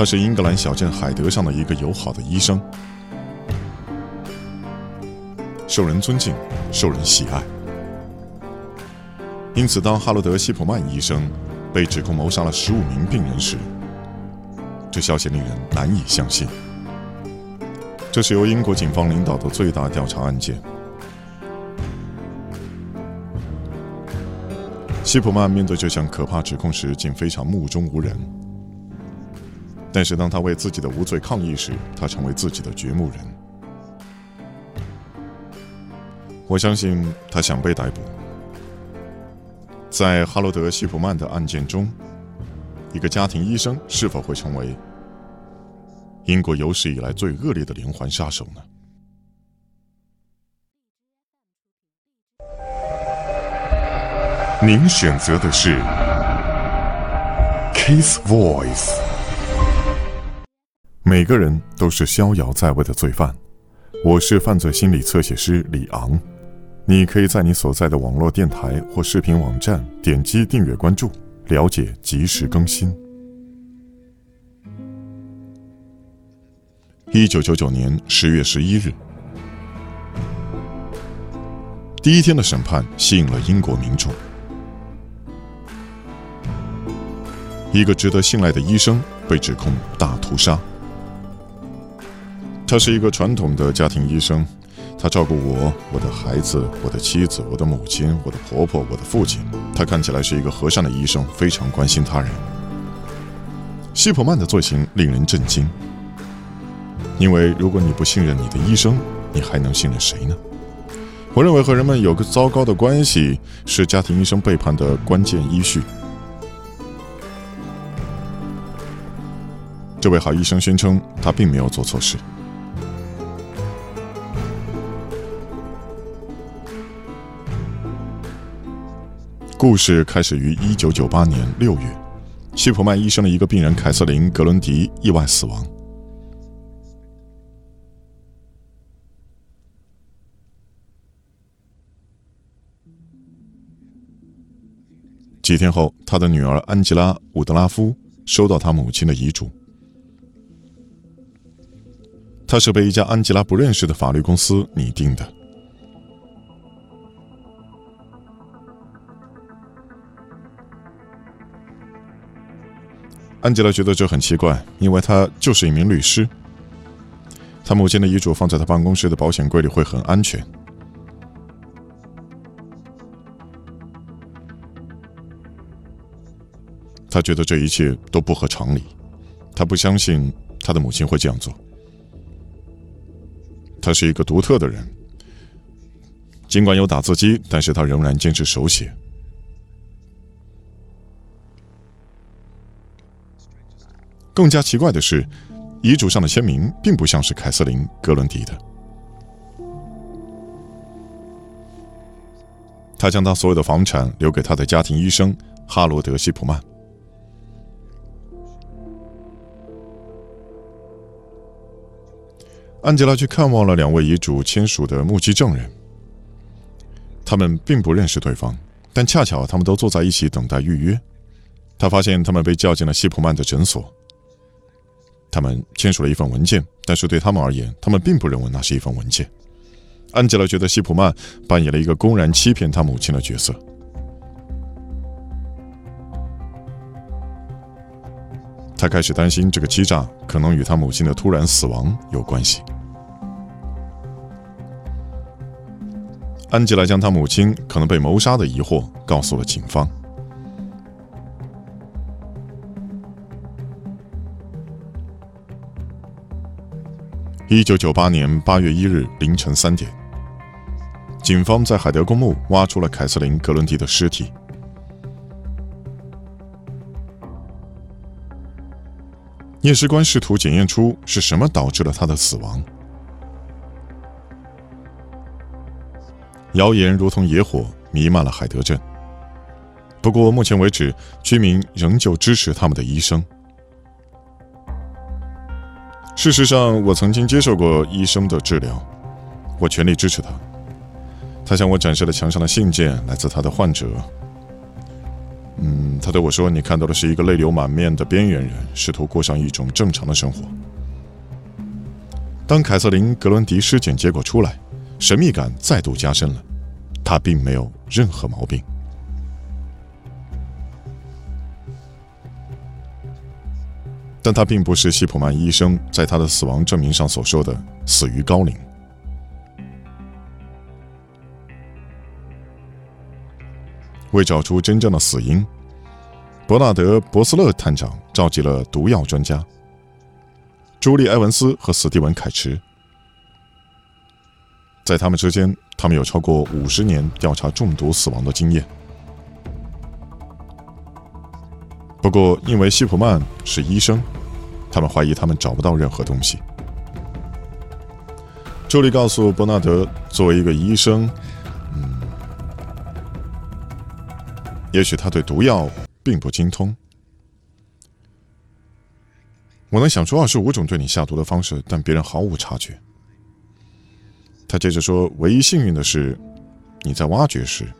他是英格兰小镇海德上的一个友好的医生，受人尊敬，受人喜爱。因此，当哈罗德·希普曼医生被指控谋杀了十五名病人时，这消息令人难以相信。这是由英国警方领导的最大调查案件。希普曼面对这项可怕指控时，竟非常目中无人。但是，当他为自己的无罪抗议时，他成为自己的掘墓人。我相信他想被逮捕。在哈罗德·希普曼的案件中，一个家庭医生是否会成为英国有史以来最恶劣的连环杀手呢？您选择的是《Case Voice》。每个人都是逍遥在外的罪犯。我是犯罪心理侧写师李昂。你可以在你所在的网络电台或视频网站点击订阅关注，了解及时更新。一九九九年十月十一日，第一天的审判吸引了英国民众。一个值得信赖的医生被指控大屠杀。他是一个传统的家庭医生，他照顾我、我的孩子、我的妻子、我的母亲、我的婆婆、我的父亲。他看起来是一个和善的医生，非常关心他人。希普曼的罪行令人震惊，因为如果你不信任你的医生，你还能信任谁呢？我认为和人们有个糟糕的关系是家庭医生背叛的关键依序。这位好医生宣称，他并没有做错事。故事开始于一九九八年六月，希普曼医生的一个病人凯瑟琳·格伦迪意外死亡。几天后，他的女儿安吉拉·伍德拉夫收到他母亲的遗嘱。他是被一家安吉拉不认识的法律公司拟定的。安吉拉觉得这很奇怪，因为他就是一名律师。他母亲的遗嘱放在他办公室的保险柜里会很安全。他觉得这一切都不合常理，他不相信他的母亲会这样做。他是一个独特的人，尽管有打字机，但是他仍然坚持手写。更加奇怪的是，遗嘱上的签名并不像是凯瑟琳·格伦迪的。他将他所有的房产留给他的家庭医生哈罗德·希普曼。安吉拉去看望了两位遗嘱签署的目击证人，他们并不认识对方，但恰巧他们都坐在一起等待预约。他发现他们被叫进了希普曼的诊所，他们签署了一份文件，但是对他们而言，他们并不认为那是一份文件。安吉拉觉得希普曼扮演了一个公然欺骗他母亲的角色，他开始担心这个欺诈可能与他母亲的突然死亡有关系。安吉拉将他母亲可能被谋杀的疑惑告诉了警方。一九九八年八月一日凌晨三点，警方在海德公墓挖出了凯瑟琳·格伦迪的尸体。验尸官试图检验出是什么导致了他的死亡。谣言如同野火弥漫了海德镇。不过，目前为止，居民仍旧支持他们的医生。事实上，我曾经接受过医生的治疗，我全力支持他。他向我展示了墙上的信件，来自他的患者。嗯，他对我说：“你看到的是一个泪流满面的边缘人，试图过上一种正常的生活。”当凯瑟琳·格伦迪尸检结果出来，神秘感再度加深了。他并没有任何毛病，但他并不是希普曼医生在他的死亡证明上所说的“死于高龄”。为找出真正的死因，伯纳德·博斯勒探长召集了毒药专家朱莉·埃文斯和史蒂文·凯驰。在他们之间，他们有超过五十年调查中毒死亡的经验。不过，因为希普曼是医生，他们怀疑他们找不到任何东西。朱莉告诉伯纳德，作为一个医生，嗯，也许他对毒药并不精通。我能想出二十五种对你下毒的方式，但别人毫无察觉。他接着说：“唯一幸运的是，你在挖掘时，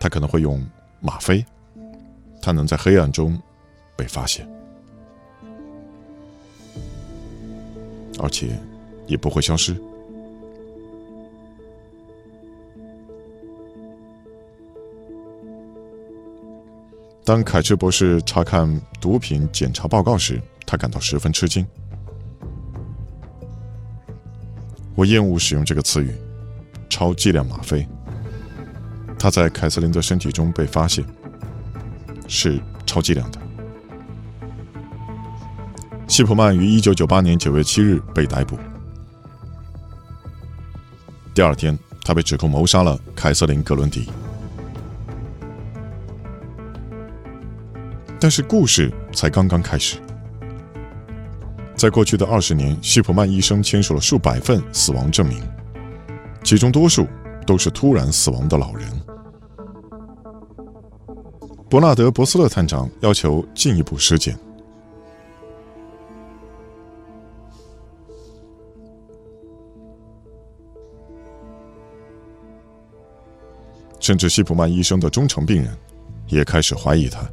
他可能会用吗啡，他能在黑暗中被发现，而且也不会消失。”当凯驰博士查看毒品检查报告时，他感到十分吃惊。我厌恶使用这个词语，“超剂量吗啡”。它在凯瑟琳的身体中被发现，是超剂量的。希普曼于1998年9月7日被逮捕。第二天，他被指控谋杀了凯瑟琳·格伦迪。但是故事才刚刚开始。在过去的二十年，希普曼医生签署了数百份死亡证明，其中多数都是突然死亡的老人。伯纳德·博斯勒探长要求进一步尸检，甚至希普曼医生的忠诚病人也开始怀疑他。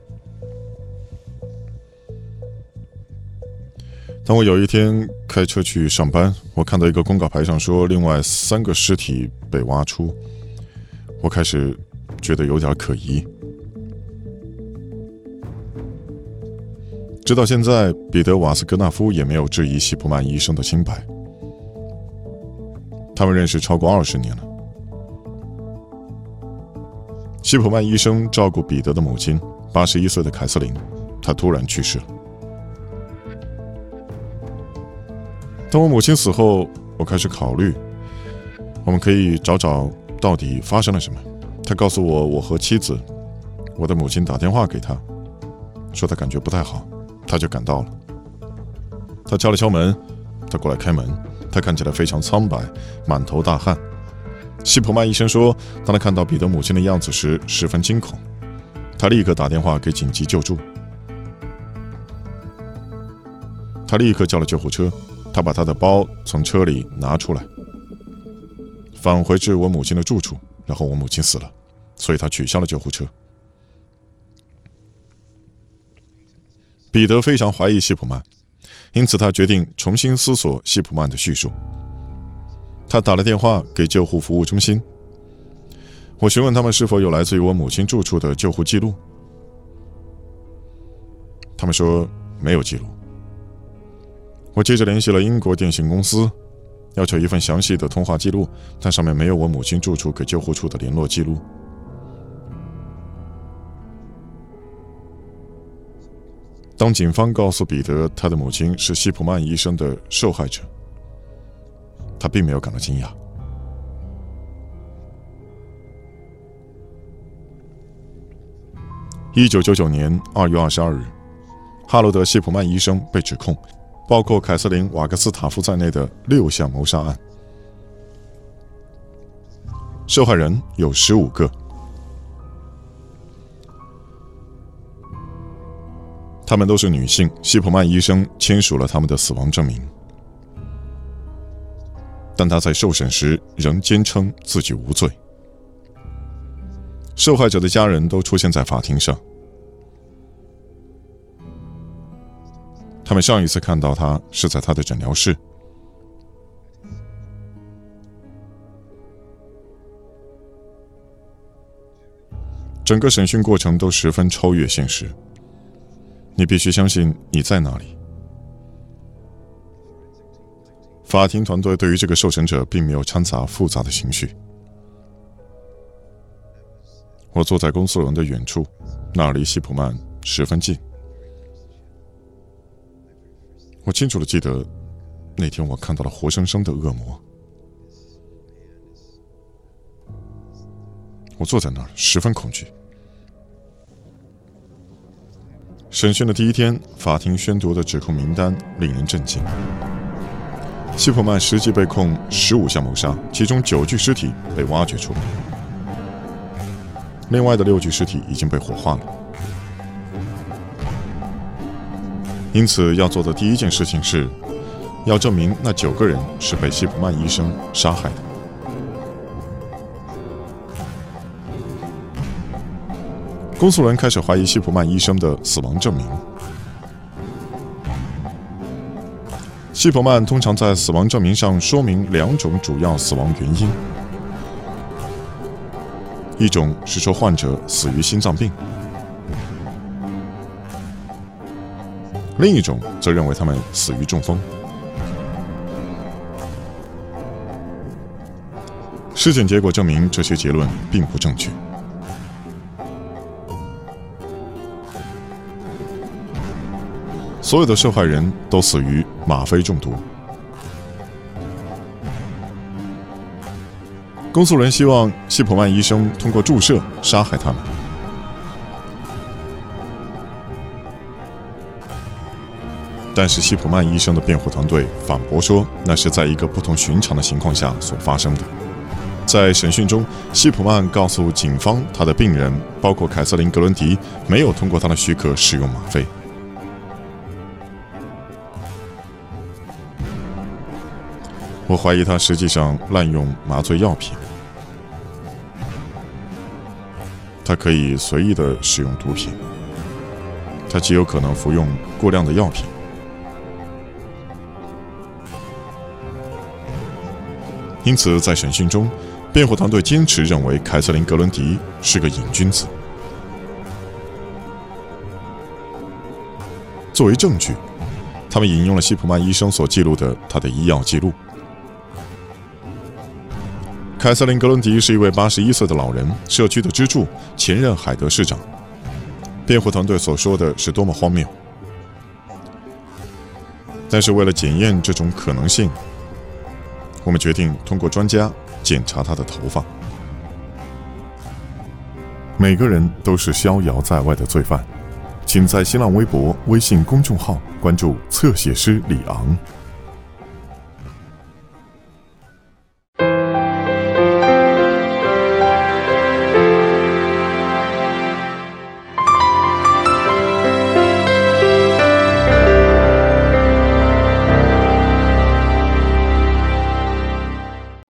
当我有一天开车去上班，我看到一个公告牌上说另外三个尸体被挖出，我开始觉得有点可疑。直到现在，彼得·瓦斯格纳夫也没有质疑希普曼医生的清白。他们认识超过二十年了。希普曼医生照顾彼得的母亲，八十一岁的凯瑟琳，她突然去世了。当我母亲死后，我开始考虑，我们可以找找到底发生了什么。他告诉我，我和妻子，我的母亲打电话给他，说他感觉不太好，他就赶到了。他敲了敲门，他过来开门，他看起来非常苍白，满头大汗。希普曼医生说，当他看到彼得母亲的样子时，十分惊恐，他立刻打电话给紧急救助，他立刻叫了救护车。他把他的包从车里拿出来，返回至我母亲的住处。然后我母亲死了，所以他取消了救护车。彼得非常怀疑希普曼，因此他决定重新思索希普曼的叙述。他打了电话给救护服务中心，我询问他们是否有来自于我母亲住处的救护记录。他们说没有记录。我接着联系了英国电信公司，要求一份详细的通话记录，但上面没有我母亲住处给救护处的联络记录。当警方告诉彼得他的母亲是希普曼医生的受害者，他并没有感到惊讶。一九九九年二月二十二日，哈罗德·希普曼医生被指控。包括凯瑟琳·瓦格斯塔夫在内的六项谋杀案，受害人有十五个，他们都是女性。希普曼医生签署了他们的死亡证明，但他在受审时仍坚称自己无罪。受害者的家人都出现在法庭上。他们上一次看到他是在他的诊疗室。整个审讯过程都十分超越现实。你必须相信你在哪里。法庭团队对于这个受审者并没有掺杂复杂的情绪。我坐在公诉人的远处，那离希普曼十分近。我清楚的记得，那天我看到了活生生的恶魔。我坐在那儿，十分恐惧。审讯的第一天，法庭宣读的指控名单令人震惊。希普曼实际被控十五项谋杀，其中九具尸体被挖掘出，另外的六具尸体已经被火化了。因此，要做的第一件事情是，要证明那九个人是被希普曼医生杀害的。公诉人开始怀疑希普曼医生的死亡证明。希普曼通常在死亡证明上说明两种主要死亡原因：一种是说患者死于心脏病。另一种则认为他们死于中风。尸检结果证明这些结论并不正确。所有的受害人都死于吗啡中毒。公诉人希望希普曼医生通过注射杀害他们。但是希普曼医生的辩护团队反驳说，那是在一个不同寻常的情况下所发生的。在审讯中，希普曼告诉警方，他的病人包括凯瑟琳·格伦迪没有通过他的许可使用吗啡。我怀疑他实际上滥用麻醉药品，他可以随意的使用毒品，他极有可能服用过量的药品。因此，在审讯中，辩护团队坚持认为凯瑟琳·格伦迪是个瘾君子。作为证据，他们引用了希普曼医生所记录的他的医药记录。凯瑟琳·格伦迪是一位八十一岁的老人，社区的支柱，前任海德市长。辩护团队所说的是多么荒谬！但是，为了检验这种可能性。我们决定通过专家检查他的头发。每个人都是逍遥在外的罪犯，请在新浪微博、微信公众号关注“侧写师李昂”。